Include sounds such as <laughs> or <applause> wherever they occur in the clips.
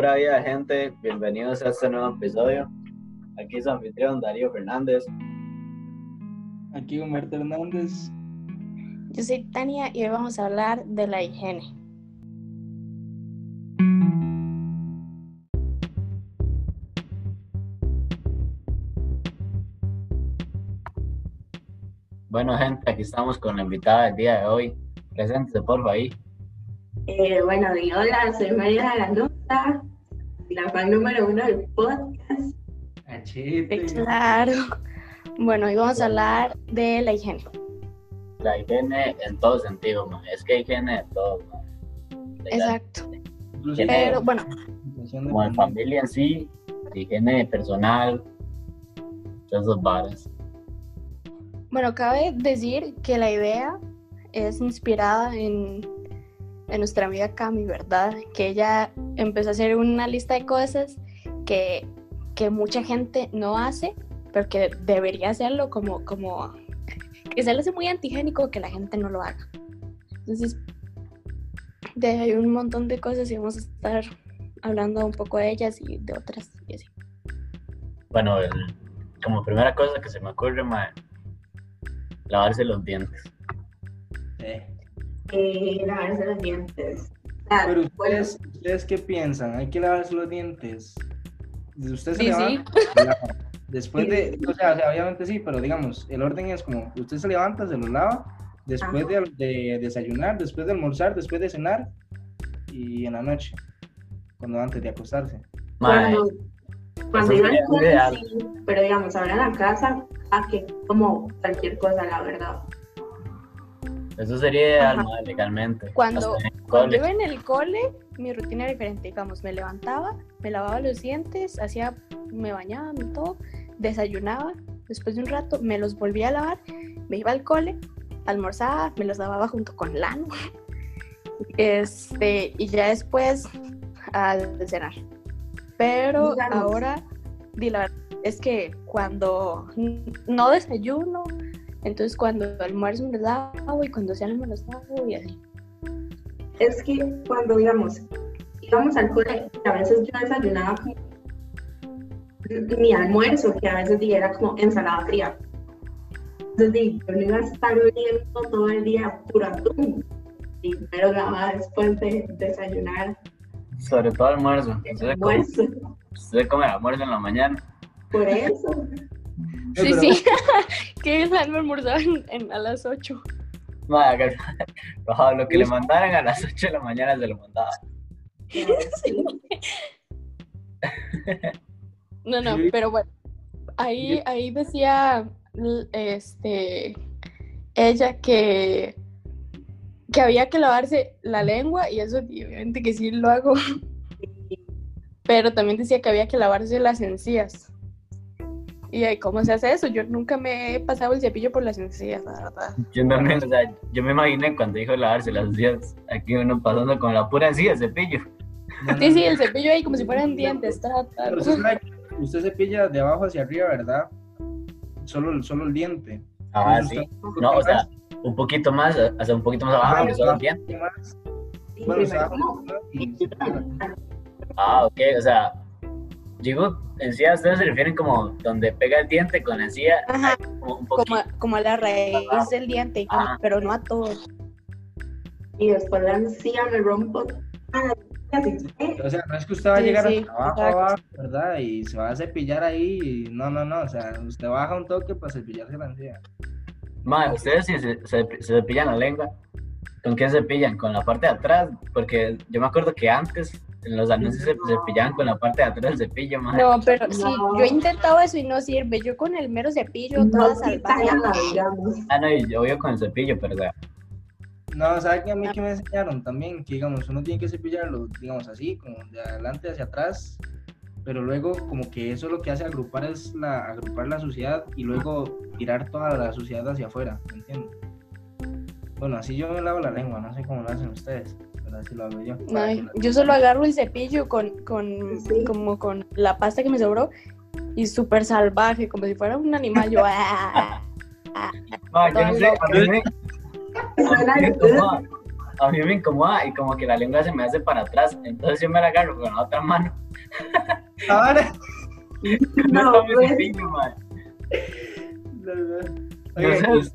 Pura vida, gente. Bienvenidos a este nuevo episodio. Aquí su anfitrión Darío Fernández. Aquí Humberto Hernández. Yo soy Tania y hoy vamos a hablar de la higiene. Bueno, gente, aquí estamos con la invitada del día de hoy. Preséntese, por ahí. Eh, bueno, y hola, soy María Ganuta, la fan número uno del podcast. Achete. Claro. Bueno, hoy vamos a hablar de la higiene. La higiene en todo sentido, man. Es que hay higiene de todo, man. Exacto. Inclusive, Pero bueno, Como en familia en sí, higiene personal, todas esas varas. bueno, cabe decir que la idea es inspirada en, en nuestra amiga Cami, ¿verdad? Que ella empezó a hacer una lista de cosas que, que mucha gente no hace, pero que debería hacerlo como, como que se le hace muy antigénico que la gente no lo haga. Entonces, de ahí hay un montón de cosas y vamos a estar hablando un poco de ellas y de otras y así. Bueno, el- como primera cosa que se me ocurre, lavarse los dientes. Eh, Eh, lavarse los dientes. Ah, Pero bueno, ustedes, ¿ustedes qué piensan? ¿Hay que lavarse los dientes? ¿Usted se Sí, levanta? <laughs> Después de, o sea, o sea, obviamente sí, pero digamos, el orden es como, usted se levanta, se los lava, después de, de desayunar, después de almorzar, después de cenar y en la noche, cuando antes de acostarse. Cuando, cuando iba al sí, pero digamos, ahora en la casa, a que como cualquier cosa, la verdad. Eso sería ideal, legalmente. Cuando- Cuando cole. iba en el cole, mi rutina era diferente. Digamos, me levantaba, me lavaba los dientes, hacía, me bañaba y todo, desayunaba. Después de un rato me los volvía a lavar, me iba al cole, almorzaba, me los lavaba junto con Lano. <laughs> Este, y ya después al cenar. Pero ahora, di la verdad, es que cuando no desayuno, entonces cuando almuerzo me los lavo y cuando ceno me los lavo y así. Es que cuando, digamos, íbamos al cole, a veces yo desayunaba como mi almuerzo, que a veces era como ensalada fría. Entonces, yo no iba a estar oliendo todo el día puro atún. Y me lo después de desayunar. Sobre todo almuerzo. Usted come, Almuerzo. usted come el almuerzo en la mañana. Por eso. Sí, pero- sí. <laughs> que el alma almorzaba en- en- a las 8. Man, que- Bajo lo que le mandaran a las 8 de la mañana se lo mandaba. Sí. No, no, pero bueno. Ahí, ahí decía este ella que, que había que lavarse la lengua, y eso obviamente que sí lo hago. Pero también decía que había que lavarse las encías. Y ahí, ¿cómo se hace eso? Yo nunca me he pasado el cepillo por las encías, la verdad. Yo también, o sea, yo me imaginé cuando dijo lavarse las días, aquí uno pasando con la pura encía, cepillo. No, no, Sí, sí, el cepillo ahí como si fueran dientes. ta, ta, Pero usted, cepilla de abajo hacia arriba, ¿verdad? Solo, el- solo el diente. Ah, sí. usted- No, o sea, un poquito más, hasta un poquito más abajo, Ah, solo más. Y Bueno, o sea, y- Ah, ok, o sea, digo, encía, ustedes se refieren como donde pega el diente con la encía, Ajá, como un como, a- como a la raíz del diente, Ajá. pero no a todos. y después la encía me rompo. Ah, ¿eh? O sea, no es que usted va a Sí, llegar sí, hasta abajo, abajo, ¿verdad? Y se va a cepillar ahí. Y no, no, no. O sea, usted baja un toque para cepillarse la encía. Ma, ustedes si se, se, se cepillan la lengua, ¿con qué se cepillan? ¿Con la parte de atrás? Porque yo me acuerdo que antes los anuncios se cepillaban con la parte de atrás del cepillo, ma. No, pero sí, yo he intentado eso y no sirve. Yo con el mero cepillo, No toda salvaje. Ah, no, yo voy con el cepillo, pero o sea, No, ¿sabe que a mí que me enseñaron también? Que, digamos, uno tiene que cepillarlo, digamos, así, como de adelante hacia atrás. Pero luego, como que eso lo que hace agrupar es la, agrupar la suciedad y luego tirar toda la suciedad hacia afuera, ¿me entiendes? Bueno, así yo me lavo la lengua, no sé cómo lo hacen ustedes, pero así lo hago yo. Ay, yo solo agarro el cepillo con, con Sí. como con la pasta que me sobró y súper salvaje, como si fuera un animal. Yo, ah, ma, yo no sé, a mí me- Suena a mí me gracioso. toma- a mí me incomoda y como que la lengua se me hace para atrás, entonces yo me la agarro con la otra mano. Ahora. No, No, pues. Entonces,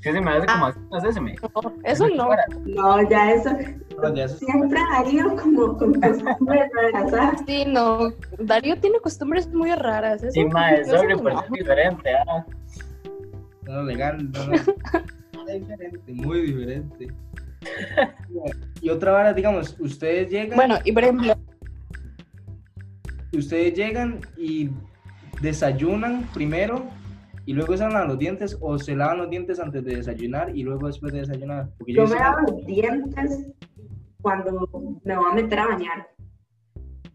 sí se me hace como así, no sé, se me... No, eso no. No, ya eso. pero ya eso- Siempre Darío como con costumbres raras, ¿sabes? Sí, no. Darío tiene costumbres muy raras. Sí, no. pero es diferente, ah. No, legal, no, no. Es diferente, muy diferente. <laughs> Y otra vara, digamos, ustedes llegan, Bueno, y por ejemplo, ustedes llegan y desayunan primero y luego se lavan los dientes o se lavan los dientes antes de desayunar y luego después de desayunar. Porque yo Yo me lavo los dientes cuando me voy a meter a bañar.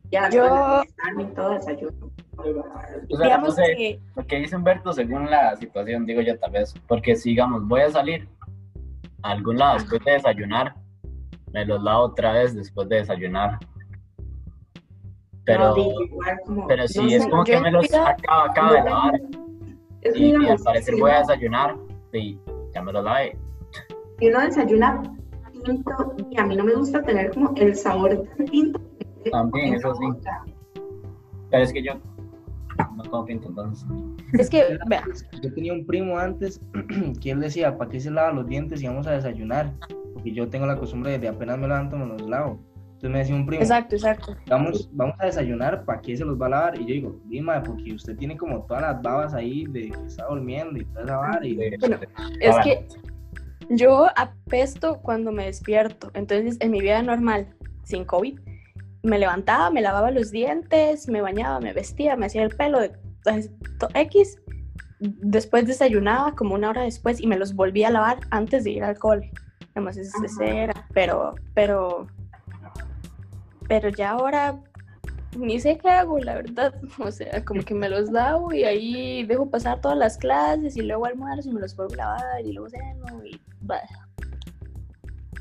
Ya Yo- y todo desayuno. O sea, no digamos sé, que lo que dice Humberto según la situación, digo yo tal vez, porque si digamos voy a salir a algún lado después de desayunar, me los lavo otra vez después de desayunar. Pero, No, digo, igual como- pero si no es sé, como que me los acabo, acabo de lavar es y, y al parecer si voy a uno- desayunar, y ya me los lavé. Si uno desayuna tinto, y a mí no me gusta tener como el sabor del tinto. También, eso sí. Pero es que yo no como pinto entonces. es que, vea, Yo tenía un primo antes <clears throat> que él decía, ¿para qué se lava los dientes si vamos a desayunar? Porque yo tengo la costumbre de apenas me levanto me los lavo. Entonces me decía un primo, exacto, exacto. vamos, vamos a desayunar, ¿para qué se los va a lavar? Y yo digo, Dima, porque usted tiene como todas las babas ahí de que está durmiendo y toda esa vara. Y, Bueno, Es que yo apesto cuando me despierto. Entonces, en mi vida normal, sin COVID, me levantaba, me lavaba los dientes, me bañaba, me vestía, me hacía el pelo de X. Después desayunaba como una hora después y me los volvía a lavar antes de ir al cole. Además, ese era. Pero, pero, pero ya ahora ni sé qué hago, la verdad. <laughs> O sea, como que me los lavo y ahí dejo pasar todas las clases y luego almuerzo y me los vuelvo a lavar y luego ceno y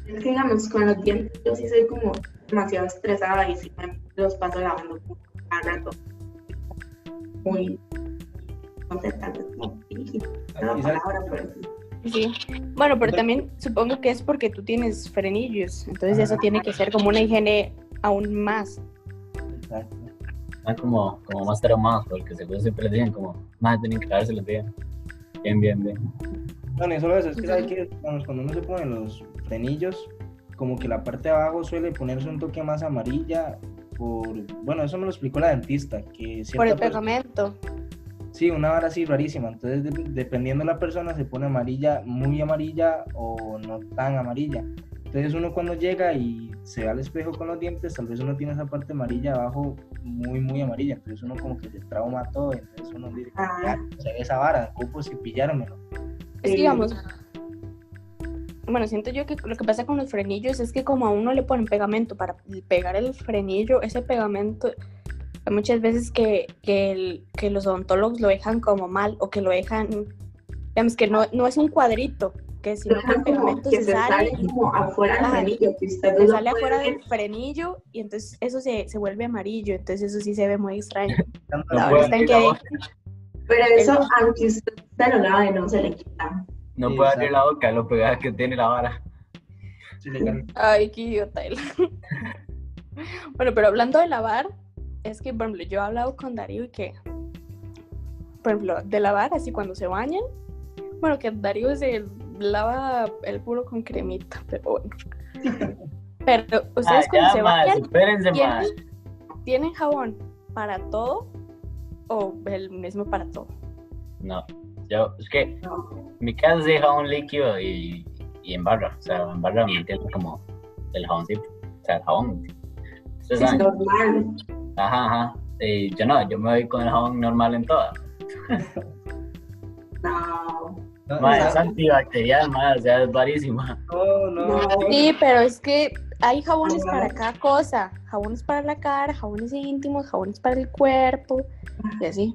que, digamos, con los dientes yo sí soy como demasiado estresada y sí me los paso lavando cada rato. Muy. No palabra, pero sí. Sí. Bueno, pero también supongo que es porque tú tienes frenillos, entonces eso tiene que ser como una higiene aún más. Exacto. Están como, como más traumados, porque seguro siempre les dicen como, más tienen que lavarse bien. Bien, bien, bien. Bueno, y solo eso, es que sabe que digamos, cuando uno se pone los frenillos, como que la parte de abajo suele ponerse un toque más amarilla por, bueno, eso me lo explicó la dentista, que Por el persona- pegamento. Sí, una hora así rarísima. Entonces, de- dependiendo de la persona, se pone amarilla, muy amarilla o no tan amarilla. Entonces, uno cuando llega y se ve al espejo con los dientes, tal vez uno tiene esa parte amarilla abajo muy, muy amarilla. Entonces, uno como que se trauma todo. Entonces, uno dice, Ah. ya, se ve esa vara, ocupo cepillármelo. Es que Sí. digamos, bueno, siento yo que lo que pasa con los frenillos es que como a uno le ponen pegamento para pegar el frenillo, ese pegamento, hay muchas veces que, que, el- que los odontólogos lo dejan como mal o que lo dejan, digamos que no, no es un cuadrito, que si no como pegamento se se sale, sale como afuera del frenillo, que usted se no sale afuera ver. del frenillo y entonces eso se, se vuelve amarillo, entonces eso sí se ve muy extraño. La No está en abrir la que boca, Pero eso, aunque usted se lo lave, no se le quita. no Sí, puede abrir la boca, lo pegada que tiene la vara. Sí. Ay, qué idiota él. <laughs> bueno, pero hablando de lavar, es que, por ejemplo, yo he hablado con Darío y que, por ejemplo, de lavar, así cuando se bañan, bueno, que Darío se lava el puro con cremita, pero bueno. <laughs> Pero ustedes Ah, cuando se bañan. ¿tienen, ¿tienen jabón para todo o el mismo para todo? No, yo, es que No. mi casa es de jabón líquido y, y en barra, o sea, en barra me entiendo como el jaboncito, o sea, el jabón. Es normal. Ajá, ajá. Y yo no, yo me voy con el jabón normal en todas. <laughs> No. Es antibacterial, más, o sea, es varísima. no, no, No. Sí, pero es que hay jabones para cada cosa. Jabones para la cara, jabones íntimos, jabones para el cuerpo y así.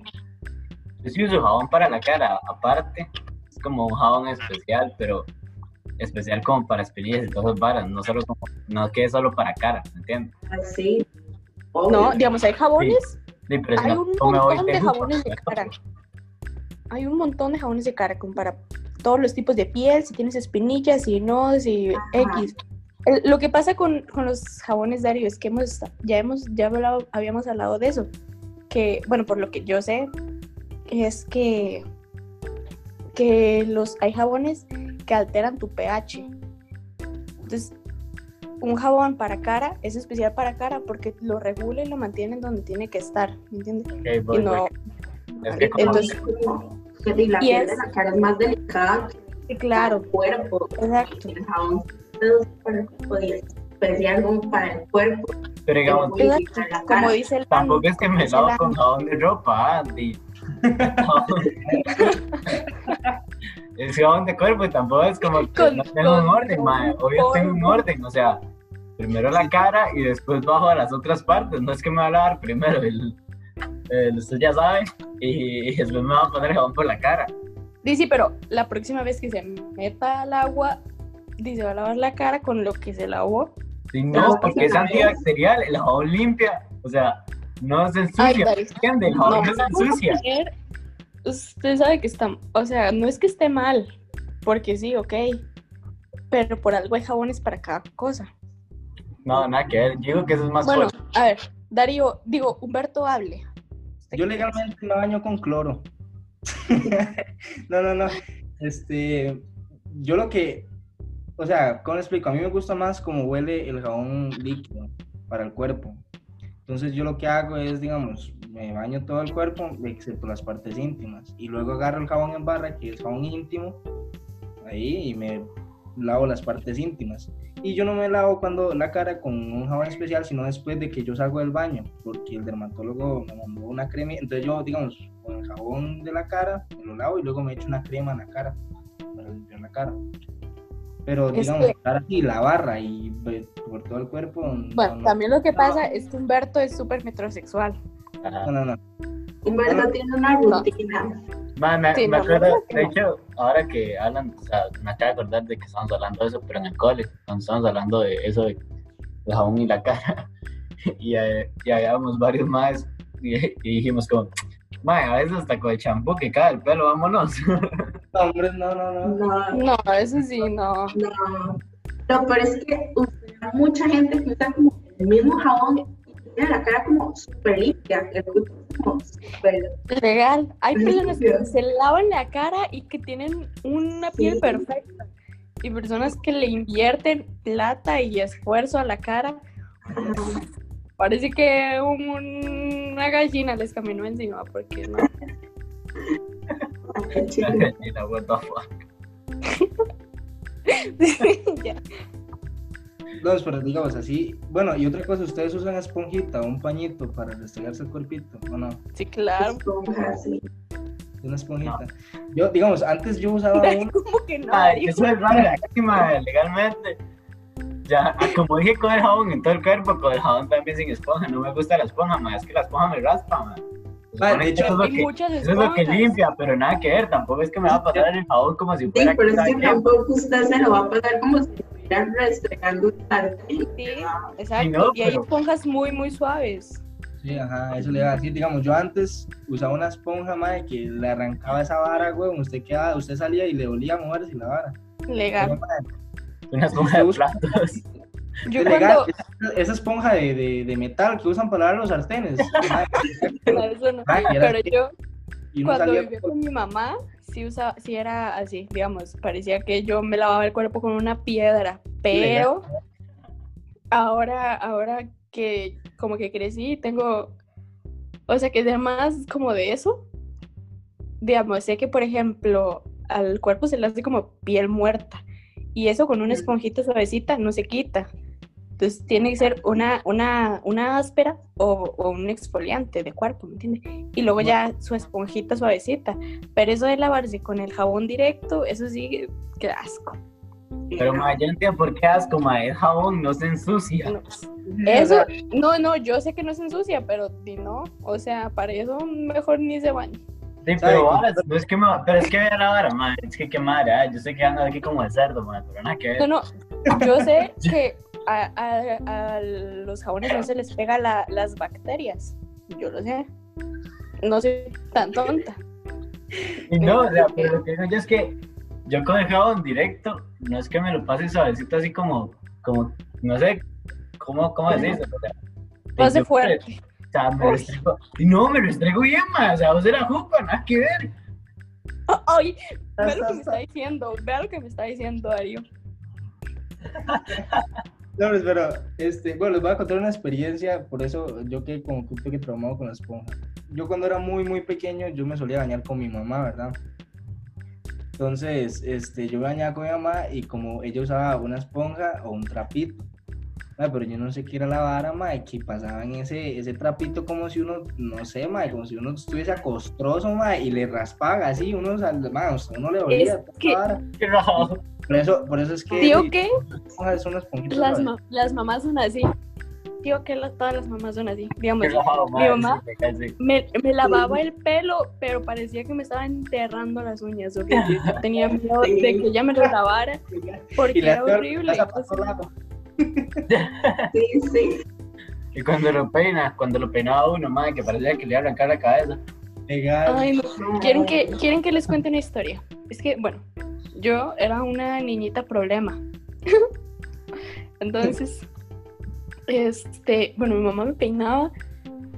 Yo sí uso jabón para la cara, aparte, es como un jabón especial, pero especial como para espinillas y todas esas varas, no solo como, no que es solo para cara, ¿me entiendes? Así. No, digamos, hay jabones, Sí, si hay un montón de jabones de cara. Hay un montón de jabones de cara como para todos los tipos de piel, si tienes espinillas, si no, si Ajá. X. El- lo que pasa con, con los jabones Dario es que hemos, ya hemos, ya hablado- habíamos hablado de eso. Que, bueno, por lo que yo sé, es que, que los, hay jabones que alteran tu pH. Entonces, un jabón para cara es especial para cara porque lo regula y lo mantiene donde tiene que estar, ¿me entiendes? Voy, Y no, voy. Es que como Entonces- Como que y la piel es- de la cara es más delicada que sí, claro, el cuerpo. exacto. El jabón es para el cuerpo y es especial como para el cuerpo. pero digamos, Como cara. dice el tampoco es que me lavo el con jabón de ropa, di- <laughs> Es jabón de cuerpo y tampoco es como que Con- no tengo un con- orden, con mae. Obvio tengo un orden, o sea, primero la cara y después bajo a las otras partes. No es que me va a lavar primero el, el- usted ya sabe, y, después me va a poner jabón por la cara. Dice, pero la próxima vez que se meta al agua, dice, va a lavar la cara con lo que se lavó. Si No, no, pues, porque es antibacterial, el jabón limpia, o sea, no se ensucia. ¿entiende? El jabón no, se ensucia. poner- Usted sabe que está, o sea, no es que esté mal, porque sí, ok, pero por algo hay jabones para cada cosa. No, nada que ver, digo que eso es más Bueno, fuerte. a ver, Darío, digo, Humberto, hable. ¿Usted Yo legalmente me baño con cloro. <laughs> no, no, no. Este, yo lo que, o sea, ¿cómo le explico? A mí me gusta más cómo huele el jabón líquido para el cuerpo. Entonces yo lo que hago es, digamos, me baño todo el cuerpo, excepto las partes íntimas. Y luego agarro el jabón en barra, que es jabón íntimo, ahí, y me lavo las partes íntimas. Y yo no me lavo cuando la cara con un jabón especial, sino después de que yo salgo del baño, porque el dermatólogo me mandó una crema. Entonces yo, digamos, con el jabón de la cara, me lo lavo y luego me echo una crema en la cara, para limpiar la cara. Pero Es digamos, que- cara así, la barra y ve- por todo el cuerpo. no, Bueno, no. también lo que pasa es que Humberto es súper metrosexual. No, no, no. Humberto tiene una rutina. Ma, me, Sí, me no, acuerdo, no, no. de hecho, ahora que hablan, o sea, me acabo de acordar de que estamos hablando de eso, pero en el cole, cuando estábamos hablando de eso de el jabón y la cara, <laughs> y, eh, y habíamos varios más, y, y dijimos como, mae, a veces hasta con el champú que cae el pelo, vámonos. <laughs> No, hombre, no, no, no. No, No, eso sí, no. no. No, pero es que mucha gente que usa como el mismo jabón tiene la cara como súper limpia. El cuerpo es como súper. Legal. Hay Sí, personas que sí. se lavan la cara y que tienen una piel Sí. perfecta. Y personas que le invierten plata y esfuerzo a la cara. Parece que un- una gallina les caminó encima, porque no. y la what the fuck. <laughs> Ya. No, pero digamos así. Bueno, y otra cosa, ¿ustedes usan esponjita o un pañito para restregarse el cuerpito o no? Sí, claro. <laughs> Sí. Una esponjita. Yo, digamos, antes yo usaba <laughs> un... ¿Cómo que no? Ay, eso es raro aquí, legalmente. Ya, ah, como dije con el jabón en todo el cuerpo, con el jabón también sin esponja. No me gusta la esponja, mae, es que la esponja me raspa, de que hecho, eso es lo Hay que- Eso es lo que limpia, pero nada que ver. Tampoco es que me va a pasar el jabón como si Sí, fuera. pero es que tampoco usted se lo va a pasar como si estuviera restregando un sartén. Sí, exacto. no, y hay pero- esponjas muy, muy suaves. Sí, ajá, eso le iba a decir. Digamos, yo antes usaba una esponja, madre, que le arrancaba esa vara, güey. Usted quedaba, usted salía y le olía a moverse la vara. Legal. <laughs> Una esponja de platos. <laughs> Yo legal, cuando. esa, esa esponja de, de, de metal que usan para lavar los sartenes. <laughs> No, eso no. y Pero yo, y cuando salía vivía con mi mamá, sí, era así, digamos, parecía que yo me lavaba el cuerpo con una piedra, pero ahora, ahora que como que crecí, tengo, o sea, que sea más como de eso, digamos, sé que por ejemplo al cuerpo se le hace como piel muerta y eso con una esponjita suavecita no se quita. Entonces tiene que ser una, una, una áspera o, o un exfoliante de cuerpo, ¿me entiendes? Y luego ya su esponjita suavecita. Pero eso de lavarse con el jabón directo, eso sí, qué asco. Pero, ma, yo entiendo por qué asco, ma. El jabón no se ensucia. No. Eso, no, no, yo sé que no se ensucia, pero di no, o sea, para eso mejor ni se baña. Sí, ¿Sabe pero, no es que me, pero es que vea la vara, ma. Es que qué madre, ah, yo sé que ando aquí como el cerdo, ma, pero nada que ver. No, no, yo sé <laughs> que a, a- a los jabones no se les pega la- las bacterias, yo lo sé. No soy tan tonta. Y no, o sea, pero lo que digo yo es que yo con el jabón directo, no es que me lo pase suavecito así como, como, no sé, ¿cómo, cómo decís? O sea, hace yo- fuerte. O sea, me lo Uy. estrego- y no, me lo estrego bien, ma, o sea, vos era jupa, nada que ver. Ay, vea lo que me está diciendo, vea lo que me está diciendo Darío. <laughs> No, pues, pero, este, bueno, les voy a contar una experiencia, por eso yo quedé como que un traumado con la esponja. Yo cuando era muy, muy pequeño, yo me solía bañar con mi mamá, ¿verdad? Entonces, este, yo me bañaba con mi mamá y como ella usaba una esponja o un trapito, ma, pero yo no sé qué era la vara, ma, y que pasaban ese, ese trapito como si uno, no sé, ma, como si uno estuviese acostroso, ma, y le raspaba así, uno, ma, o sea, uno le olía Es que-. <laughs> Por eso, por eso es que es una esponjita. las, ma- las mamás son así. Digo que la- todas las mamás son así. Digamos, Qué mi mamá sí, me lavaba el pelo, pero parecía que me estaba enterrando las uñas. <laughs> tenía miedo de que ella me lo lavara <laughs> porque era peor, horrible. <laughs> Sí, sí. Y cuando lo peina, cuando lo peinaba uno, madre, que parecía que le iba a arrancar la cabeza. Legal. ay, no. ¿Quieren que, ¿Quieren que les cuente una historia? Es que, bueno, yo era una niñita problema. <laughs> Entonces, este, bueno, mi mamá me peinaba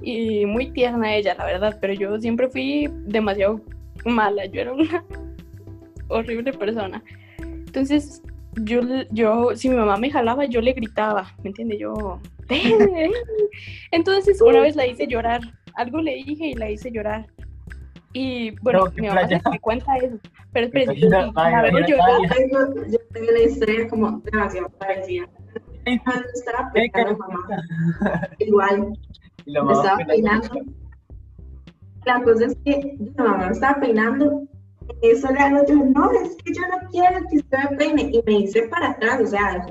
y muy tierna ella, la verdad, pero yo siempre fui demasiado mala. Yo era una <laughs> horrible persona. Entonces, yo, yo, si mi mamá me jalaba, yo le gritaba, ¿me entiende? Yo, "Ven, ven". Entonces, una vez la hice llorar. Algo le dije y la hice llorar. Y bueno, No, mi mamá playa. se me cuenta eso. Pero sí, ay, la imagina- llorar. Yo tengo, yo tengo una historia como demasiado parecida. Cuando estaba peinando a mamá, igual, Y la me estaba peina- peinando. La cosa es que mi mamá me estaba peinando. Y eso le hago yo, no, es que yo no quiero que usted me peine. Y me hice para atrás, o sea,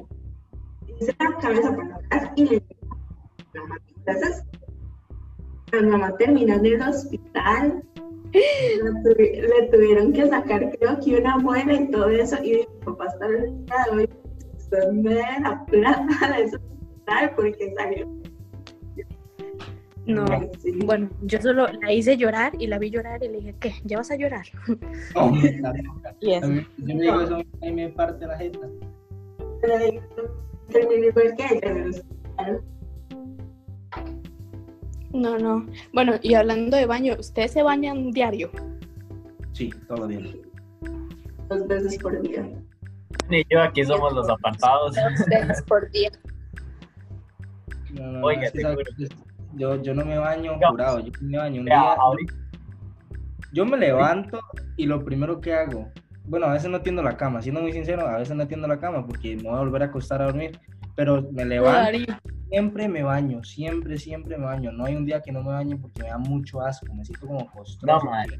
hice la cabeza para atrás y le dije, mamá, entonces, mi mamá terminó en el hospital. Le, tuvi- le tuvieron que sacar, creo que una muela y todo eso. Y dije, papá, hasta el día de hoy, usted me dé la plata de hospital porque salió. No, sí. bueno, yo solo la hice llorar y la vi llorar y le dije, ¿qué? ¿Ya vas a llorar? <laughs> No, está loca. Y A eso. mí- yo me digo eso, a mí me parte la jeta. terminé igual que ella hospital. No, no. Bueno, y hablando de baño, ¿ustedes se bañan diario? Sí, todo bien. dos veces por día. Ni yo aquí somos los apartados. Dos veces por día. No, no, no, Oiga, yo, yo no me baño jurado, yo me baño un día. ahorita, Yo me levanto y lo primero que hago, bueno, a veces no tiendo la cama, siendo muy sincero, a veces no tiendo la cama porque me voy a volver a acostar a dormir, pero me levanto, Darío. Siempre me baño, siempre, siempre me baño. No hay un día que no me bañe porque me da mucho asco, me siento como No, costroso. madre.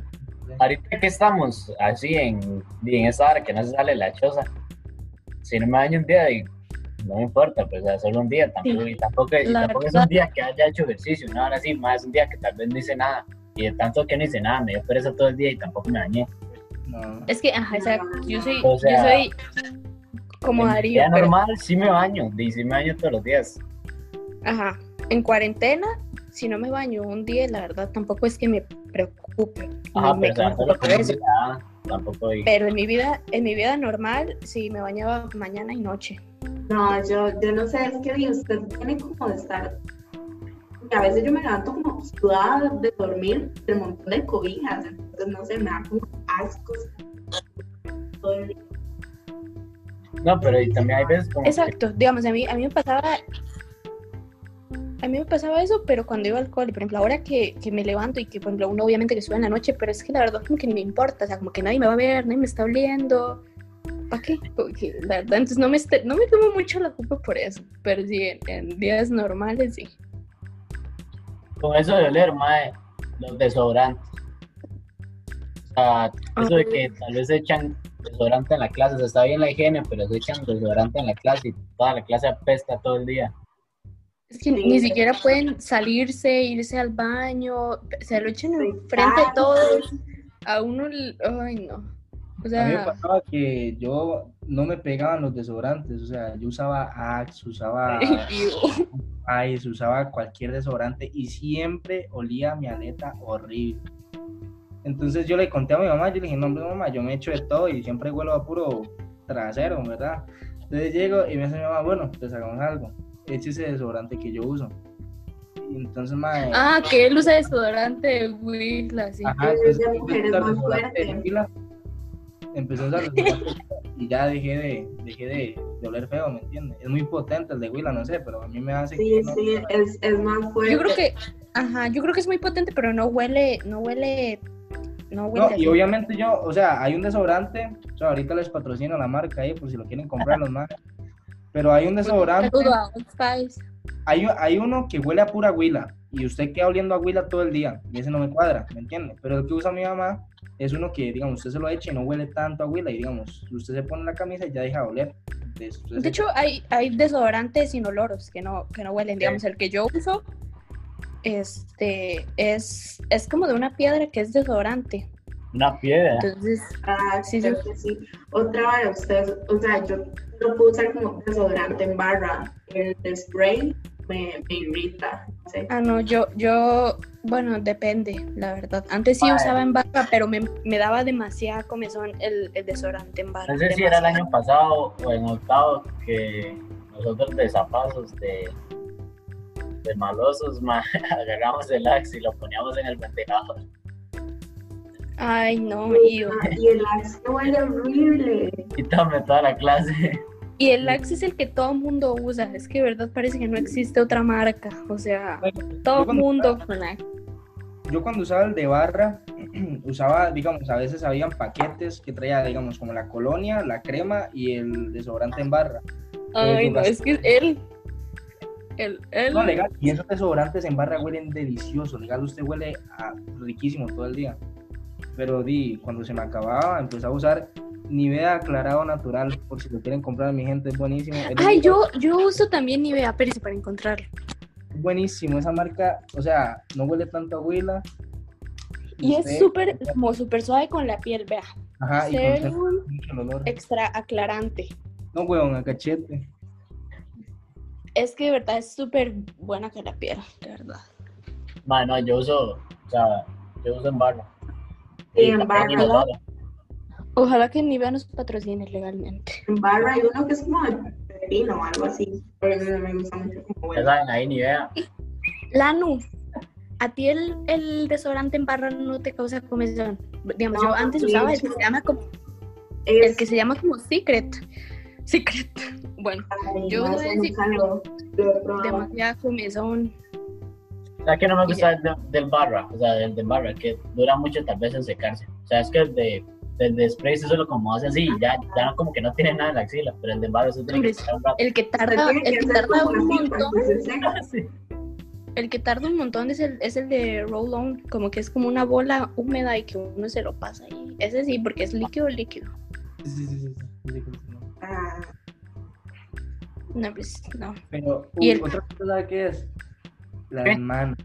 ahorita que estamos así en, en esa hora que no se sale la choza, si no me baño un día, y no me importa, pues o sea, solo un día, tampoco, Sí. y tampoco, y tampoco es un día que haya hecho ejercicio, no, ahora sí, más es un día que tal vez no hice nada, y de tanto que no hice nada, me dio pereza todo el día y tampoco me bañé. No. Es que, ajá, exacto. Yo soy, O sea, yo soy como Darío, pero, normal sí me baño, y sí me baño todos los días. Ajá. En cuarentena, si no me baño un día, la verdad tampoco es que me preocupe. Ajá, me, pero me eso. un tampoco en mi vida, en mi vida normal, sí me bañaba mañana y noche. No, yo, yo no sé, es que usted tiene como de estar. y a veces yo me levanto como sudada de dormir del montón de cobijas, entonces no sé, me da como asco. todo el día. No, pero y también hay veces como que- Exacto, digamos, a mí, a mí me pasaba. A mí me pasaba eso, pero cuando iba al cole, por ejemplo, ahora que, que me levanto y que, por ejemplo, uno obviamente que sube en la noche, pero es que la verdad como que ni me importa, o sea, como que nadie me va a ver, nadie me está oliendo. ¿Para qué? Porque, la verdad, entonces no me, este- no me tomo mucho la culpa por eso, pero sí, en, días normales sí. con eso de oler, mae, los desodorantes. O sea, eso de que tal vez echan desodorante en la clase, o sea, está bien la higiene, pero se echan desodorante en la clase y toda la clase apesta todo el día. Es que ni siquiera pueden salirse, irse al baño, se lo echan enfrente de todos. A uno, ay no. O A mí me sea, pasaba que yo no me pegaban los desodorantes, o sea, yo usaba Axe, usaba <laughs> Ice, usaba cualquier desodorante y siempre olía mi aleta horrible. Entonces yo le conté a mi mamá, yo le dije, no, hombre, mamá, yo me echo de todo y siempre huelo a puro trasero, ¿verdad? Entonces llego y me dice mi mamá, bueno, pues hagamos algo. Eche ese desodorante que yo uso. Entonces, mae. Ah, que él usa desodorante, Willa, sí. Ajá, Es entonces, de mujeres empecé a usar más desodorante de fuerte. Willa. Empecé a usar <laughs> de y ya dejé de, dejé de, de oler feo, ¿me entiendes? Es muy potente el de Willa, no sé, pero a mí me hace Sí, que no- sí, es, es más fuerte. Yo creo que, ajá, yo creo que es muy potente, pero no huele, no huele, no huele. No, y obviamente yo, o sea, hay un desodorante, o sea, ahorita les patrocino la marca ahí por si lo quieren comprar los más. Pero hay un desodorante, hay, hay uno que huele a pura huila y usted queda oliendo a huila todo el día y ese no me cuadra, ¿me entiende? Pero el que usa mi mamá es uno que, digamos, usted se lo echa y no huele tanto a huila y, digamos, usted se pone la camisa y ya deja de oler. Entonces, De se- hecho, hay, hay desodorantes sin oloros que no, que no huelen. Digamos, el que yo uso, este, es, es como de una piedra que es desodorante. Una piedra. Entonces, Ah, Sí, creo que sí. Otra vara, ustedes, o sea, yo no puedo usar como desodorante en barra. El de spray me, me irrita. No sé. ah, no, yo, yo, bueno, depende, la verdad. Antes sí Vale. usaba en barra, pero me, me daba demasiada comezón el, el desodorante en barra. No sé si era el año pasado o en octavo que nosotros de zapazos, de, de malosos, <laughs> ma, agarramos el axe y lo poníamos en el ventilador. Ay, no. Ah, y el Axe huele horrible. Y tomé toda la clase. Y el Axe es el que todo el mundo usa. Es que de verdad parece que no existe otra marca. O sea, Bueno, todo el mundo con Axe. Yo cuando usaba el de barra, <clears throat> usaba, digamos, a veces habían paquetes que traía, digamos, como la colonia, la crema y el desodorante en barra. Ay, no, es que él. Él, él. No, legal. Y esos desodorantes en barra huelen delicioso. Legal, usted huele a riquísimo todo el día. Pero di, cuando se me acababa, empecé a usar Nivea aclarado natural. Por si lo quieren comprar, mi gente, es buenísimo. Es Ay, yo, yo uso también Nivea, pero para encontrarlo. buenísimo. Esa marca, o sea, no huele tanto a huila. Y es súper, como súper suave con la piel, vea. Ajá, y un olor. extra aclarante. No, huevón, a cachete. Es que de verdad es súper buena con la piel, de verdad. Ma, no, yo uso, o sea, yo uso en barra. En barra. Ojalá que Nivea nos patrocine legalmente. En barra hay uno que es como de pepino o algo así. Pero a mí no me gusta mucho como Ya huele. saben, ahí ni idea. Lanu, ¿a ti el, el desodorante en barra no te causa comezón? Digamos, No, yo antes de usaba el que se llama como, el que se llama como Secret. Secret. <laughs> Bueno, ay, yo no no he probado. demasiada comezón. Sea, que no me gusta el de- del barra, o sea, del de barra, que dura mucho tal vez en secarse. O sea, es que el de, el de spray se solo como hace así, ya, ya como que no tiene nada en la axila, pero el de barra se tiene que un rato. El que tarda, el que tarda un montón. <laughs> Sí. el que tarda un montón es el, es el de roll on, como que es como una bola húmeda y que uno se lo pasa ahí. Ese sí, porque es líquido, líquido. Sí, sí, sí, sí. Ah, No, pues no. Pero Y el- otra cosa ¿sabe qué es las ¿Qué? manos.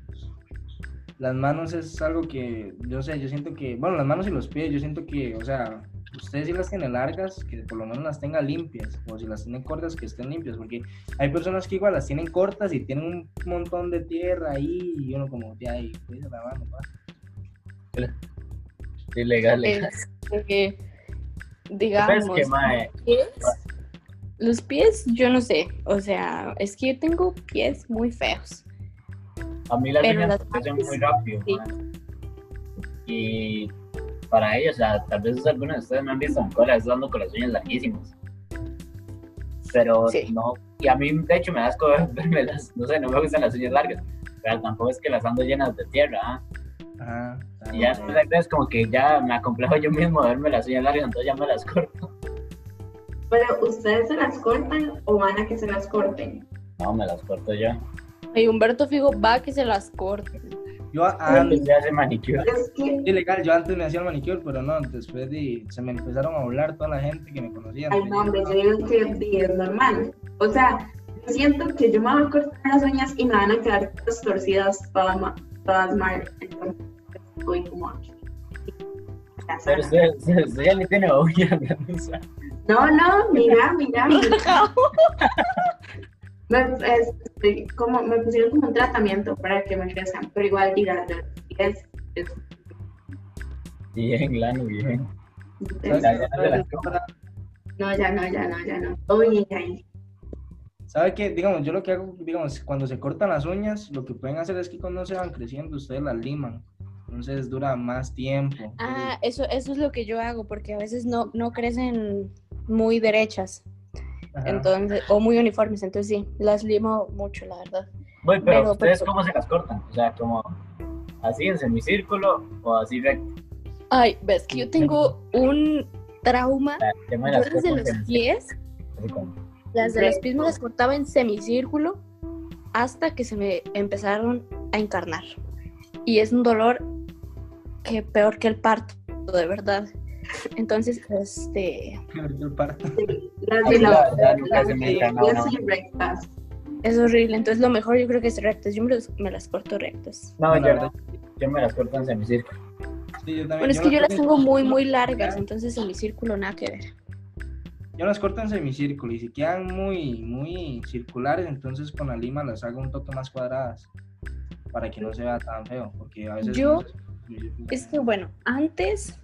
Las manos es algo que yo sé, yo siento que, bueno, las manos y los pies, yo siento que, o sea, ustedes si las tienen largas, que por lo menos las tenga limpias, o si las tienen cortas, que estén limpias, porque hay personas que igual las tienen cortas y tienen un montón de tierra ahí, y uno como, ya, ahí, cuida la mano, pa". Sí, legal, legal. Este, Pero digamos, es que, mae, pies, los pies, yo no sé. O sea, es que yo tengo pies muy feos. A mí las se crecen muy rápido. sí. Y para ellos, o sea, tal vez algunos de ustedes me han visto en cola, dando con las uñas larguísimas. Pero Sí. no, y a mí de hecho me da asco <laughs> verme las, no sé, no me gustan las uñas largas, pero tampoco es que las ando llenas de tierra, ¿ah? Ajá. Y ya después veces como que ya me acomplejo yo mismo de verme las uñas largas, entonces ya me las corto. Pero ustedes se las cortan o van a que se las corten. No, me las corto yo. Y Humberto Figo va a que se las corte. Yo Antes hace manicure. Es que, sí, legal, yo antes me hacía el manicure, pero no, después de, se me empezaron a hablar toda la gente que me conocía. ay, no, hombre, yo digo que es normal. O sea, yo siento que yo me voy a cortar las uñas y me van a quedar todas torcidas, todas, ma- todas mal. Entonces, voy como aquí. Pero usted, usted- usted ya ni tiene uñas, No, no, mira, mira, mira. <laughs> Me, es- este, como, me pusieron como un tratamiento para que me crezcan, pero igual diga, es, es, Bien, Lano, bien. ¿Sabes Ya, ya vez estaba- No, ya no, ya no, ya no. Todo bien ahí. ¿Sabe qué? Digamos, yo lo que hago, digamos, cuando se cortan las uñas, lo que pueden hacer es que cuando se van creciendo, ustedes las liman. Entonces dura más tiempo. Ah, eso, eso es lo que yo hago, porque a veces no, no crecen muy derechas, Ajá. entonces, o muy uniformes, entonces sí, las limo mucho, la verdad. Bueno, pero, Pero, ¿ustedes pero- cómo se las cortan? O sea, como así en semicírculo o así recto. Ay, ves que yo tengo un trauma, yo las en los pies, las de los pies me las cortaba en semicírculo hasta que se me empezaron a encarnar. Y es un dolor que peor que el parto, de verdad. Entonces, este, es horrible. Entonces, lo mejor yo creo que es rectas. Yo me, los- me las corto rectas. No, Bueno, yo, yo me las corto en semicírculo. sí, yo también. Bueno, es que yo las tengo muy, corto- muy largas, entonces en mi círculo nada que ver. Yo las corto en semicírculo y si quedan muy, muy circulares, entonces con la lima las hago un toque más cuadradas para que no se vea tan feo, porque a veces... Yo- Es que bueno, antes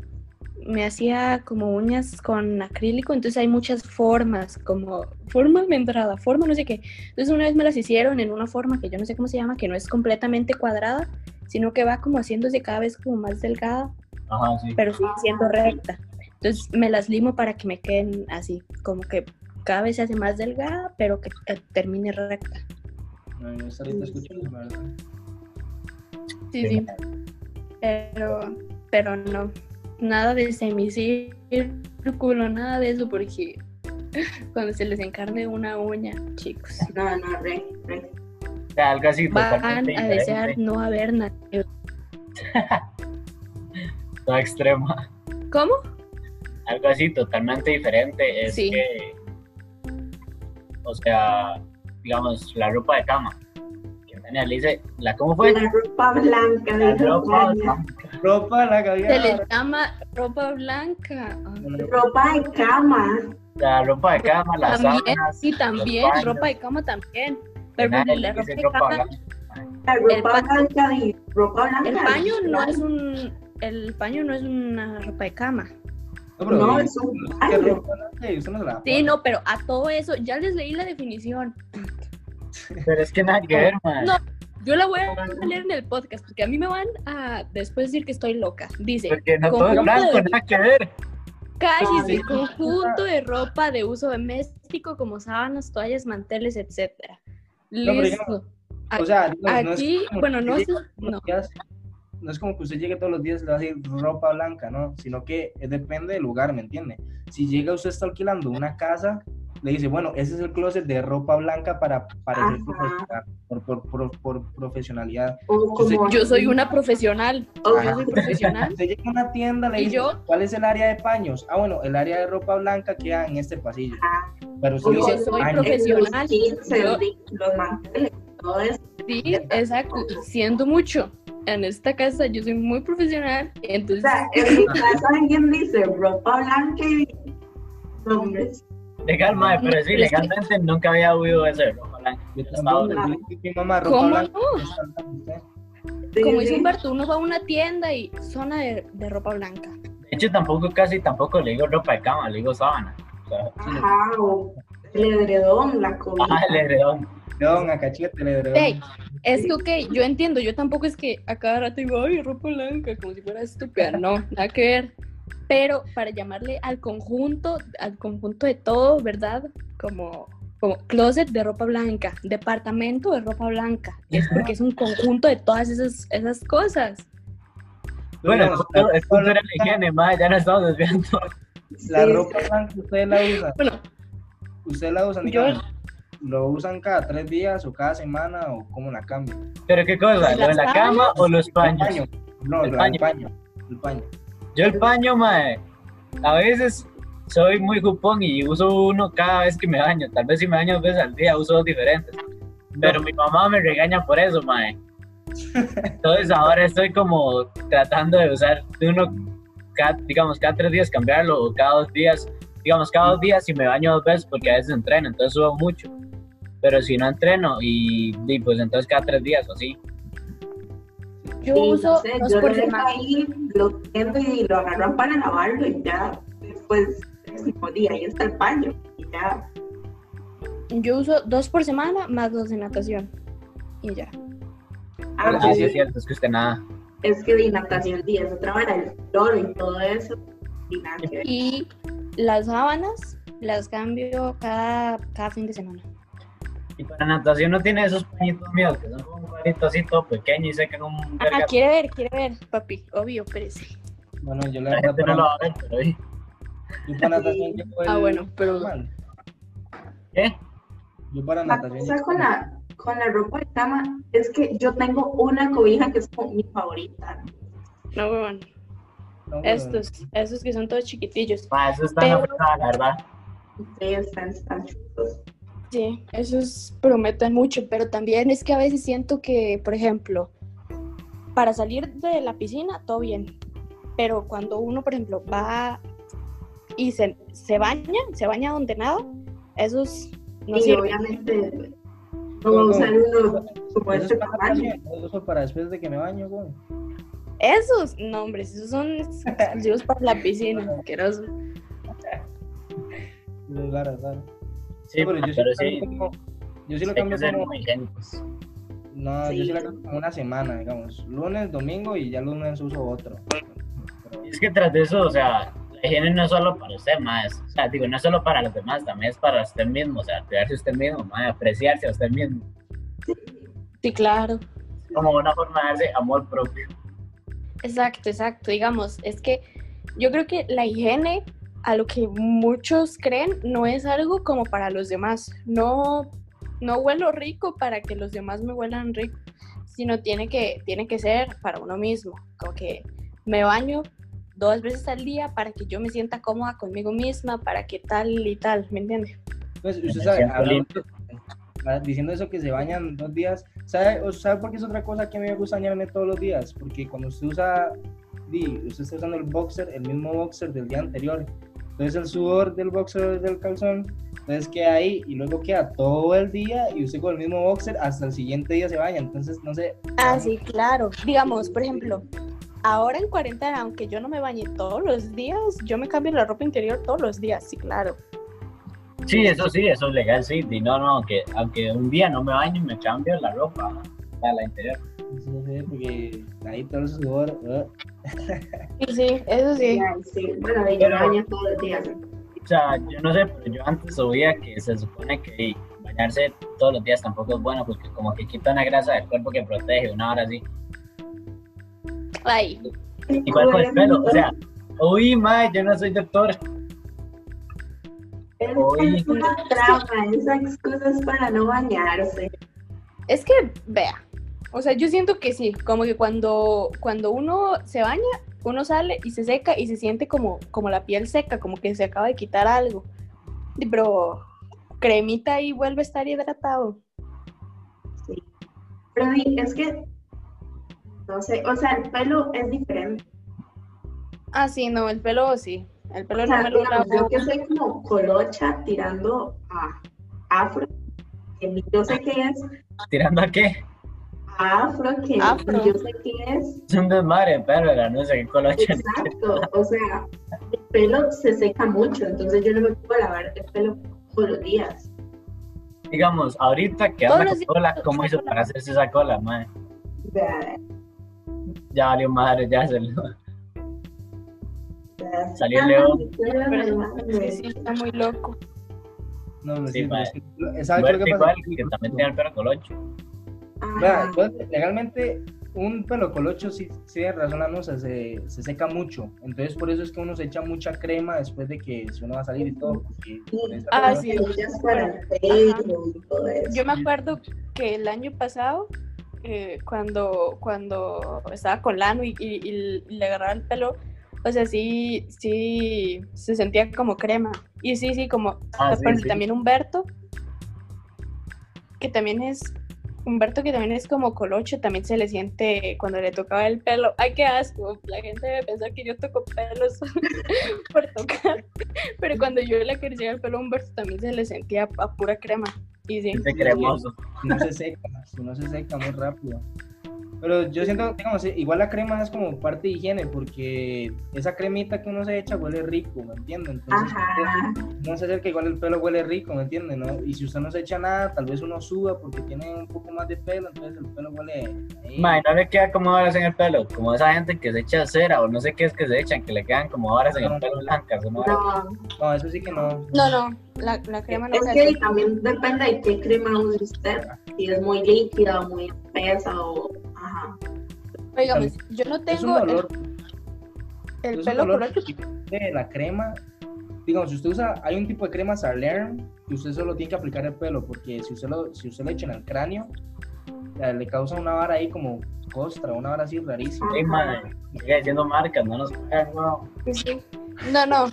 me hacía como uñas con acrílico, entonces hay muchas formas, como forma almendrada, forma no sé qué. Entonces una vez me las hicieron en una forma que yo no sé cómo se llama, que no es completamente cuadrada, sino que va como haciéndose cada vez como más delgada, Ajá, sí. pero sigue siendo recta. Entonces me las limo para que me queden así, como que cada vez se hace más delgada, pero que, termine recta. No, yo. Sí, sí. Pero, pero no, nada de semicírculo, nada de eso, porque <laughs> cuando se les encarne una uña, chicos, No, no, re, re. O sea, algo así van totalmente a desear diferente, no haber nacido. <laughs> todo extremo. ¿Cómo? Algo así totalmente diferente es Sí. que, o sea, digamos, la ropa de cama. Que Tania le dice, ¿la cómo fue? La ropa blanca. La ropa blanca. Ropa, la Se les caviar. llama ropa blanca. Ropa de cama. La ropa de cama, las También, sábanas. sí, también, ropa de cama también. Pero nadie la le ropa de ropa cama, blanca. La ropa pa- blanca. di- Ropa blanca. el paño no es un, el paño no es una ropa de cama. No, No, eh, es un ¿qué paño. ropa? Sí, no se no, pero a todo eso, ya les leí la definición. Pero es que nada que ver, man. No. Yo la voy a leer en el podcast porque a mí me van a después decir que estoy loca. Dice, Porque no todo es conjunto blanco, de- nada que ver. cállese, conjunto de ropa de uso doméstico como sábanas, toallas, manteles, etcétera. Listo. O sea, digamos, no es Aquí, bueno, no llegue no. días- no es como que usted llegue todos los días y le va a decir ropa blanca, ¿no? Sino que depende del lugar, ¿me entiende? Si llega usted está alquilando una casa, le dice, bueno, ese es el closet de ropa blanca para parecer profesional, por, por, por, por profesionalidad. O como Yo soy una profesional. o- Yo soy profesional. <laughs> Usted llega a una tienda, le ¿Y dice, yo? ¿cuál es el área de paños? Ah, bueno, el área de ropa blanca queda en este pasillo. Ajá. Pero usted dice, soy "Ay, profesional. Los Yo- manteles, todo eso. Sí, exacto. Siento mucho. En esta casa yo soy muy profesional. O Entonces, sea, en mi casa alguien dice ropa blanca y hombres. Legal, madre, pero sí, legalmente nunca había oído eso de ropa ¿Cómo blanca. no? es tanta usted". Sí, como dice Humberto, uno va a una tienda y zona de, de ropa blanca. De hecho, tampoco, casi tampoco le digo ropa de cama, le digo sábana. O sea, Ajá, o el edredón, la cobija. ah, el edredón. León, a cachete, le doy. Ey, es que, ok, yo entiendo, yo tampoco es que a cada rato digo, ay, ropa blanca, como si fuera estúpida. No, nada que ver. Pero para llamarle al conjunto, al conjunto de todo, ¿verdad? Como, como closet de ropa blanca, departamento de ropa blanca. Es porque es un conjunto de todas esas, esas cosas. Bueno, Digamos, es cultura- la es cultura ropa de la higiene, madre, ya no estamos desviando. <laughs> La Sí, ropa blanca ustedes la usan, Bueno, ustedes la usan, Yo- lo usan cada tres días o cada semana o cómo la cambian. Pero qué cosa, ¿lo de ¿Las la cama o los El paños? paño, no, El el paño. paño. el paño. Yo el paño, mae, a veces soy muy jupón y uso uno cada vez que me baño. Tal vez si me baño dos veces al día, uso dos diferentes. Pero mi mamá me regaña por eso, mae. Entonces ahora estoy como tratando de usar uno, cada- digamos, cada tres días cambiarlo o cada dos días. Digamos, cada dos días si me baño dos veces porque a veces entreno, entonces subo mucho. Pero si no entreno y, y, pues entonces cada tres días o así. Yo Sí, uso no sé, dos yo lo ahí, lo tiendo y lo agarran para lavarlo y ya después próximo día y está el baño. Y ya. Yo uso dos por semana más dos de natación. Y ya. Ah, sí, sí es cierto, es que usted nada. es que de natación día es otra vara, el cloro y todo eso. Y las sábanas las cambio cada, cada fin de semana. Y para natación no tiene esos pañitos míos, que son como un pañito así todo pequeño y secan un Ah, verga. quiere ver, quiere ver, papi. Obvio, pero sí. Bueno, yo la La verdad no lo para, va a ver, pero ¿eh? yo para natación llevo Ah, el- bueno, pero- ¿Qué? Yo para La natación cosa llevo- con la, con la ropa de cama es que yo tengo una cobija que es como mi favorita. No, weón. no, pero- Estos, estos que son todos chiquitillos. Ma, eso está en la Pero- la verdad. Ustedes están, están chulos. Sí, esos prometen mucho, pero también es que a veces siento que, por ejemplo, para salir de la piscina, todo bien. Pero cuando uno, por ejemplo, va y se, se baña, se baña donde nada, esos no y sirven. obviamente no va a usar uno como Eso este es para yo uso para después de que me baño, güey. Esos, no, hombre, esos son exclusivos para la piscina, asqueroso. Es es <laughs> raro. Sí, pero yo sí pero lo sí. cambio como- yo sí lo cambio como, no, yo sí lo cambio como una semana, digamos, lunes, domingo y ya lunes uso otro. Pero- Es que tras de eso, o sea, la higiene no es solo para usted, más. O sea, digo, no es solo para los demás, también es para usted mismo. O sea, cuidarse usted mismo, ma, apreciarse a usted mismo. Sí, claro. Como una forma de darse amor propio. Exacto, exacto. Digamos, es que yo creo que la higiene, a lo que muchos creen, no es algo como para los demás. No, no huelo rico para que los demás me huelan rico, sino tiene que, tiene que ser para uno mismo. Como que me baño dos veces al día para que yo me sienta cómoda conmigo misma, para que tal y tal, ¿me entiende? Pues, usted sabe, hablando- diciendo eso que se bañan dos días, ¿sabe, o sabe por qué es otra cosa que a mí me gusta bañarme todos los días? Porque cuando usted usa, usted está usando el boxer, el mismo boxer del día anterior, entonces el sudor del boxer del calzón, entonces queda ahí y luego queda todo el día y usted con el mismo boxer hasta el siguiente día se baña, entonces no sé, Ah, sí, claro. Digamos, por ejemplo, ahora en cuarentena, aunque yo no me bañe todos los días, yo me cambio la ropa interior todos los días, sí, claro. Sí, eso sí, eso es legal, sí. Y no, no, que aunque un día no me baño, me cambio la ropa a la interior. no sé, porque ahí todo el sudor. Sí, sí, eso sí. Sí. Bueno, y yo me baño todos los días. O sea, yo no sé, pero yo antes oía que se supone que bañarse todos los días tampoco es bueno porque como que quita una grasa del cuerpo que protege, una hora así. Ay, Igual con el pelo, o sea, uy, mae, yo no soy doctor. Es una trama, esa excusa es para no bañarse. es que, vea, o sea, yo siento que sí, como que cuando, cuando uno se baña, uno sale y se seca y se siente como, como la piel seca, como que se acaba de quitar algo. Pero cremita y vuelve a estar hidratado. Sí. Pero es que, no sé, o sea, el pelo es diferente. Ah, sí, no, el pelo sí. El pelo O no me lo digamos, yo que soy como colocha tirando a afro, que ni yo sé qué es, ¿Tirando a qué? Afro, que Afro. yo sé qué es. Es un desmadre, pero no sé qué colocha. Exacto, o sea, el pelo se seca mucho, entonces yo no me puedo lavar el pelo todos los días. Digamos, ahorita que anda con cola, ¿cómo hizo para hacerse esa cola, mae? Vea, Ya valió madre, ya se lo... Salió León. pelo Pero sí, sí, está muy loco. no, no Sí, sí, pero mae. es que- ¿sabe qué es lo que igual, pasa? que también tiene el pelo colocho. Vea, pues, legalmente un pelo colocho sí, sí tiene razón la nusa, se, se seca mucho. Entonces por eso es que uno se echa mucha crema después de que se uno va a salir y todo. porque esa Ah, sí. Semillas para el pelo y todo eso. Yo me acuerdo que el año pasado, eh, cuando, cuando estaba con Lano y, y- y le agarraba el pelo, o sea, sí, sí, se sentía como crema. Y sí, sí, como Ah, sí, pero sí. también Humberto, que también es, Humberto que también es como colocho, también se le siente cuando le tocaba el pelo. Ay, qué asco, la gente debe pensar que yo toco pelos <laughs> por tocar. Pero cuando yo le acariciaba el pelo a Humberto también se le sentía a pura crema. Y sí, cremoso. Si no se seca, si no se seca muy rápido. Pero yo siento, digamos, igual la crema es como parte de higiene, porque esa cremita que uno se echa huele rico, ¿me entiendes? Entonces, Ajá. no se hacer que igual el pelo huele rico, ¿me entiendes? ¿no? Y si usted no se echa nada, tal vez uno suda porque tiene un poco más de pelo, entonces el pelo huele ahí. No le queda como horas en el pelo, como esa gente que se echa cera o no sé qué es que se echan, que le quedan como horas en el pelo blancas. ¿no? No, No, eso sí que no. No, no, la, la crema no es se que hace. también depende de qué crema use usted. Si es muy líquida o muy espesa o. Ajá. Digamos, yo no Es un tengo el, el es un pelo dolor colocho. de la crema. Digamos, si usted usa, hay un tipo de crema Salern que usted solo tiene que aplicar el pelo, porque si usted lo, si usted lo echa en el cráneo, le causa una vara ahí como costra, una vara así rarísima. Sigue diciendo marcas, no nos no. No, no,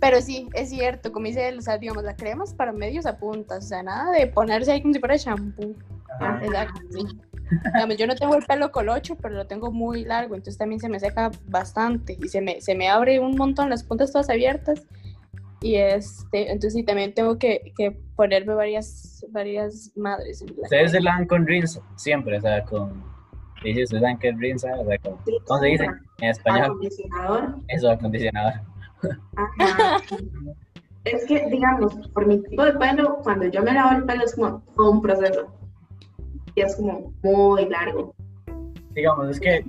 pero sí, es cierto, como dice él, o sea, digamos, la crema es para medios a puntas, o sea, nada de ponerse ahí como si fuera shampoo. Ajá. Exacto, sí. Digamos, yo no tengo el pelo colocho, pero lo tengo muy largo, entonces también se me seca bastante y se me, se me abre un montón las puntas todas abiertas. Y este, entonces sí, también tengo que, que ponerme varias, varias madres. en la Ustedes se cara. lavan con rinzo, siempre, o sea, con. Dice, ustedes saben qué es rinzo, o sea, con, ¿cómo se dice? En español, Acondicionador. eso, acondicionador. Ajá. Es que, digamos, por mi tipo de pelo, cuando yo me lavo el pelo es como todo un proceso. Y es como muy largo. Digamos, es que,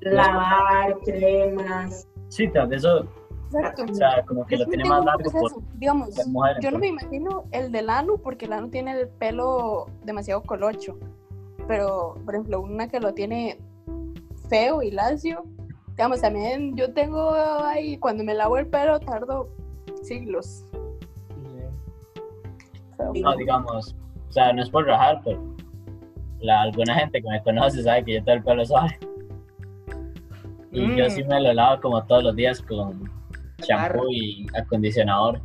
Lavar, cremas. sí, de eso, Exacto. o sea, como que Es lo tiene más largo por. Digamos, mujer. yo no me imagino el del Anu porque el Anu tiene el pelo demasiado colocho. Pero, por ejemplo, una que lo tiene feo y lacio. Digamos, también yo tengo ahí, cuando me lavo el pelo, tardo siglos. No, digamos, o sea, no es por rajar, pero la, alguna gente que me conoce sabe que yo tengo el pelo suave. Y yo Mm. sí me lo lavo como todos los días con shampoo Claro. y acondicionador.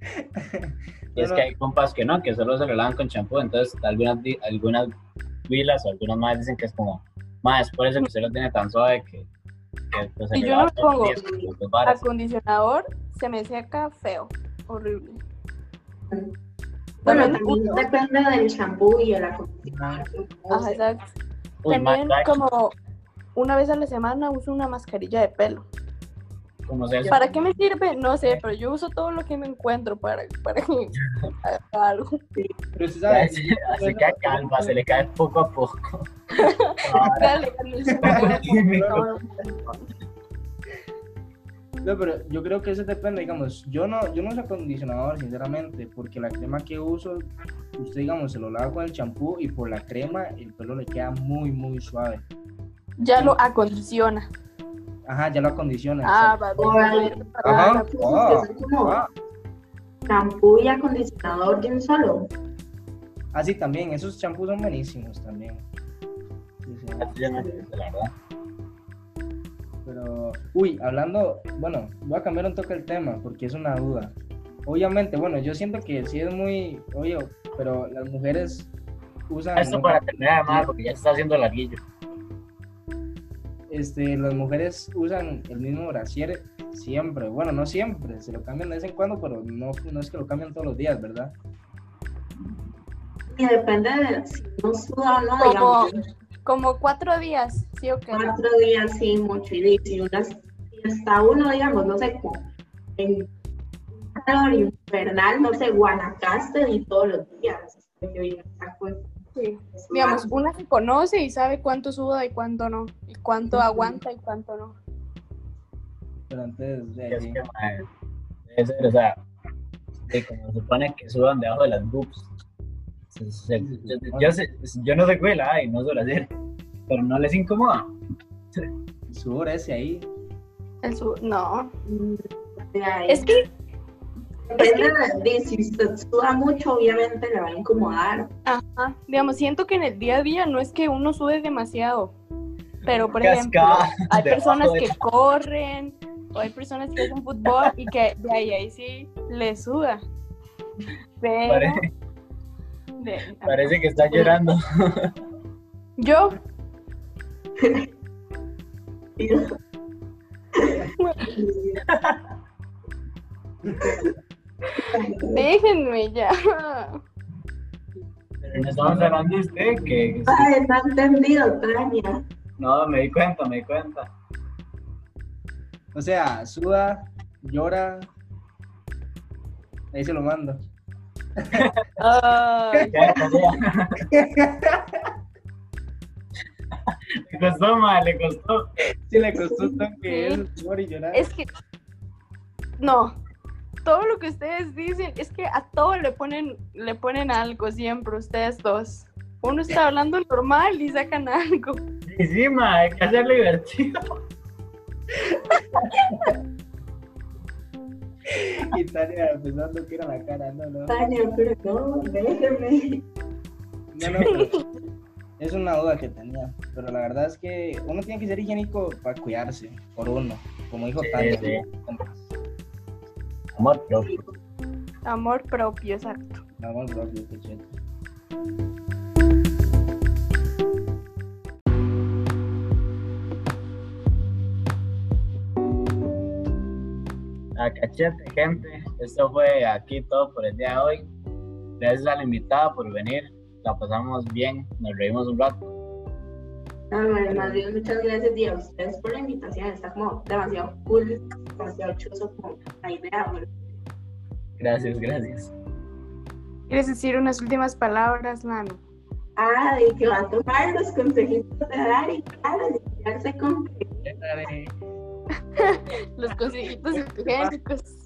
<laughs> Y es que hay compas que no, que solo se lo lavan con shampoo, entonces algunas, algunas vilas o algunos más dicen que es como, más por eso que usted lo tiene tan suave que, que pues, yo no pongo días. Acondicionador se me seca feo, horrible. Bueno, También también uso- depende del champú y el acondicionador. que uno Ajá, exacto. También como una vez a la semana uso una mascarilla de pelo. como. ¿Para qué me sirve? No sé, pero yo uso todo lo que me encuentro para, para que haga algo. Pero usted sabe, Se, se cae calva, se le cae poco a poco. Dale, dale. No, pero yo creo que eso depende, digamos, yo no, yo no uso acondicionador, sinceramente, porque la crema que uso, usted, digamos, se lo lava con el champú y por la crema el pelo le queda muy, muy suave. Ya lo acondiciona. Ajá, ya lo acondiciona. Ah, va. Ajá. Que Ah, ah, champú y acondicionador de un solo. ah, sí, también, esos champús son buenísimos también. Sí, sí. Pero, uy, hablando, bueno, voy a cambiar un toque el tema porque es una duda. Obviamente, bueno, yo siento que sí es muy obvio, pero las mujeres usan. Esto ¿no? para terminar, más porque ya se está haciendo larguillo. este, las mujeres usan el mismo brasier siempre. Bueno, no siempre, se lo cambian de vez en cuando, pero no, no es que lo cambian todos los días, ¿verdad? Y depende de si no suda o no, digamos. Como cuatro días, ¿sí o qué? Cuatro días sí, mucho. Y si unas, hasta uno, digamos, no sé, en calor infernal, no sé, Guanacaste y todos los días. Sí. Digamos, una se conoce y sabe cuánto suda y cuánto no, y cuánto aguanta y cuánto no. Pero antes de que, debe ser, o sea, que como se supone que sudan debajo de las boobs. Se- se- yo, yo sé- yo no soy cuela, y no suelo hacer, pero no les incomoda. el sudor ese ahí. El su- no. Es que, Depende de, de si usted suda mucho, obviamente le va a incomodar. ajá, digamos, siento que en el día a día no es que uno sude demasiado, pero por ejemplo, hay personas de- que corren o hay personas que hacen fútbol y que de ahí, ahí sí le suda. Pero de- parece que está llorando. yo <laughs> déjenme ya. Pero no estamos hablando de usted, que Ay, no he entendido, Tania. no, me di cuenta, me di cuenta. O sea, suda, llora. Ahí se lo mando. <laughs> Ay. <laughs> <laughs> Le costó, ma, le costó. Sí le costó un toque eso, sudor y llorar. es que. No. Todo lo que ustedes dicen es que a todo le ponen, le ponen algo siempre, ustedes dos. Uno está hablando normal y sacan algo. Y sí, ma, hay que hacerlo divertido. <laughs> Y Tania pensando que era la cara, no, no. Tania, pero no, déjeme. No, no, pero es una duda que tenía. Pero la verdad es que uno tiene que ser higiénico para cuidarse, por uno. Como dijo Sí, Tania. sí. Amor propio. Amor propio, exacto. Vamos, propio, qué chido. A cachete, gente. Esto fue aquí todo por el día de hoy. Gracias a la invitada por venir. La pasamos bien, nos reímos un rato. No, madre, más bien, muchas gracias y a ustedes por la invitación. Está como demasiado cool, demasiado chuzo como la idea. Gracias, gracias. ¿Quieres decir unas últimas palabras, Lano? Ah, de que va a tomar los consejitos de Dari, claro, de quedarse con <laughs> Los consejitos <laughs> higiénicos.